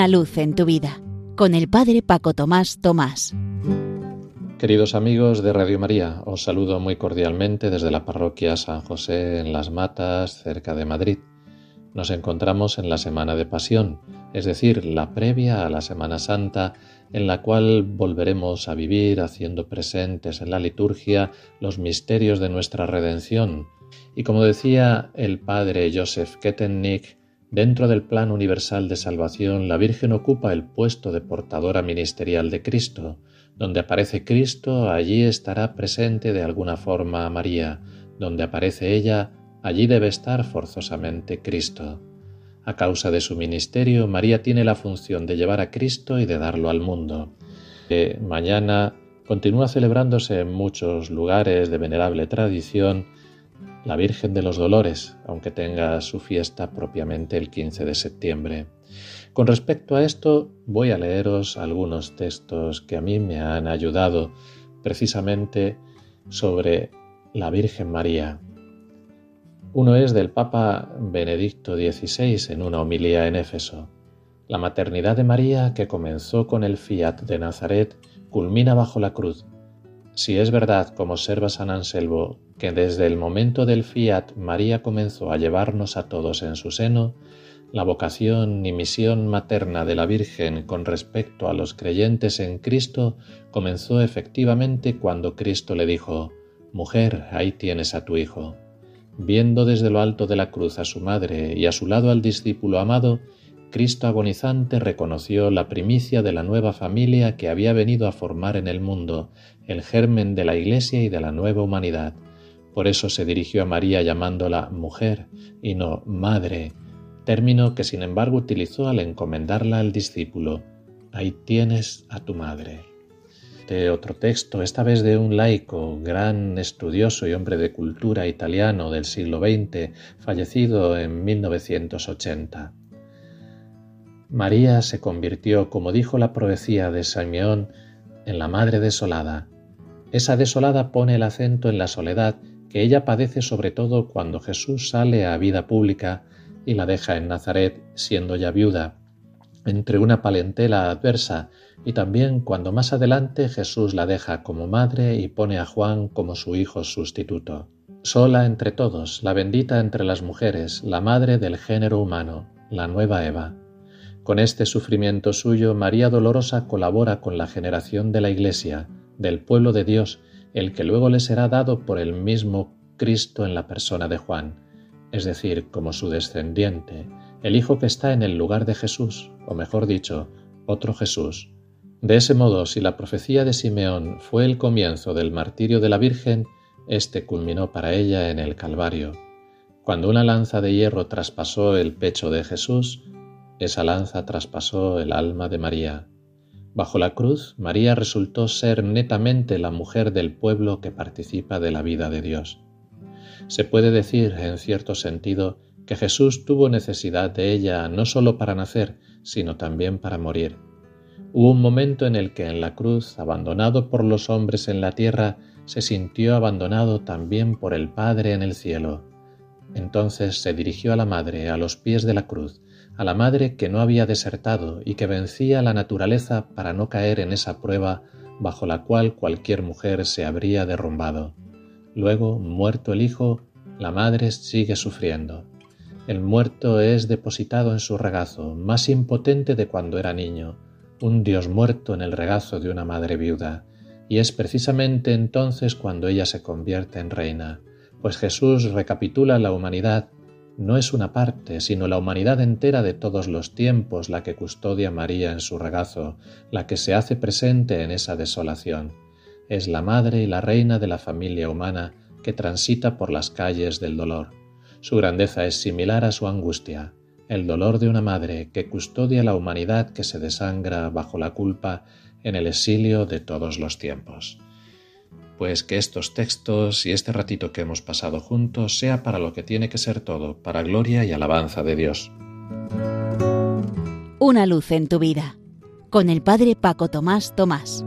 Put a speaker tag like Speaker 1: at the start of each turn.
Speaker 1: Una luz en tu vida con el Padre Paco Tomás Tomás.
Speaker 2: Queridos amigos de Radio María, os saludo muy cordialmente desde la parroquia San José en Las Matas, cerca de Madrid. Nos encontramos en la Semana de Pasión, es decir, la previa a la Semana Santa, en la cual volveremos a vivir haciendo presentes en la liturgia los misterios de nuestra redención. Y como decía el padre Joseph Kettennick, Dentro del plan universal de salvación, la Virgen ocupa el puesto de portadora ministerial de Cristo. Donde aparece Cristo, allí estará presente de alguna forma María. Donde aparece ella, allí debe estar forzosamente Cristo. A causa de su ministerio, María tiene la función de llevar a Cristo y de darlo al mundo. mañana continúa celebrándose en muchos lugares de venerable tradición la Virgen de los Dolores, aunque tenga su fiesta propiamente el 15 de septiembre. Con respecto a esto, voy a leeros algunos textos que a mí me han ayudado precisamente sobre la Virgen María. Uno es del Papa Benedicto XVI en una homilía en Éfeso. La maternidad de María, que comenzó con el fiat de Nazaret, culmina bajo la cruz. Si es verdad, como observa San Anselmo, que desde el momento del fiat María comenzó a llevarnos a todos en su seno, la vocación y misión materna de la Virgen con respecto a los creyentes en Cristo comenzó efectivamente cuando Cristo le dijo, Mujer, ahí tienes a tu Hijo. Viendo desde lo alto de la cruz a su madre y a su lado al discípulo amado, Cristo agonizante reconoció la primicia de la nueva familia que había venido a formar en el mundo, el germen de la Iglesia y de la nueva humanidad, por eso se dirigió a María llamándola mujer y no madre, término que sin embargo utilizó al encomendarla al discípulo. Ahí tienes a tu madre. De otro texto, esta vez de un laico, gran estudioso y hombre de cultura italiano del siglo XX, fallecido en 1980. María se convirtió, como dijo la profecía de Simeón, en la madre desolada. Esa desolada pone el acento en la soledad que ella padece sobre todo cuando Jesús sale a vida pública y la deja en Nazaret siendo ya viuda, entre una palentela adversa, y también cuando más adelante Jesús la deja como madre y pone a Juan como su hijo sustituto. Sola entre todos, la bendita entre las mujeres, la madre del género humano, la nueva Eva. Con este sufrimiento suyo, María Dolorosa colabora con la generación de la Iglesia, del pueblo de Dios, el que luego le será dado por el mismo Cristo en la persona de Juan, es decir, como su descendiente, el Hijo que está en el lugar de Jesús, o mejor dicho, otro Jesús. De ese modo, si la profecía de Simeón fue el comienzo del martirio de la Virgen, éste culminó para ella en el Calvario. Cuando una lanza de hierro traspasó el pecho de Jesús, esa lanza traspasó el alma de María. Bajo la cruz, María resultó ser netamente la mujer del pueblo que participa de la vida de Dios. Se puede decir, en cierto sentido, que Jesús tuvo necesidad de ella no sólo para nacer, sino también para morir. Hubo un momento en el que en la cruz, abandonado por los hombres en la tierra, se sintió abandonado también por el Padre en el cielo. Entonces se dirigió a la Madre, a los pies de la cruz, a la madre que no había desertado y que vencía la naturaleza para no caer en esa prueba bajo la cual cualquier mujer se habría derrumbado. Luego, muerto el hijo, la madre sigue sufriendo. El muerto es depositado en su regazo, más impotente de cuando era niño, un Dios muerto en el regazo de una madre viuda, y es precisamente entonces cuando ella se convierte en reina, pues Jesús recapitula la humanidad no es una parte, sino la humanidad entera de todos los tiempos la que custodia María en su regazo, la que se hace presente en esa desolación. Es la madre y la reina de la familia humana que transita por las calles del dolor. Su grandeza es similar a su angustia, el dolor de una madre que custodia la humanidad que se desangra bajo la culpa en el exilio de todos los tiempos pues que estos textos y este ratito que hemos pasado juntos sea para lo que tiene que ser todo, para gloria y alabanza de Dios.
Speaker 1: Una luz en tu vida, con el Padre Paco Tomás Tomás.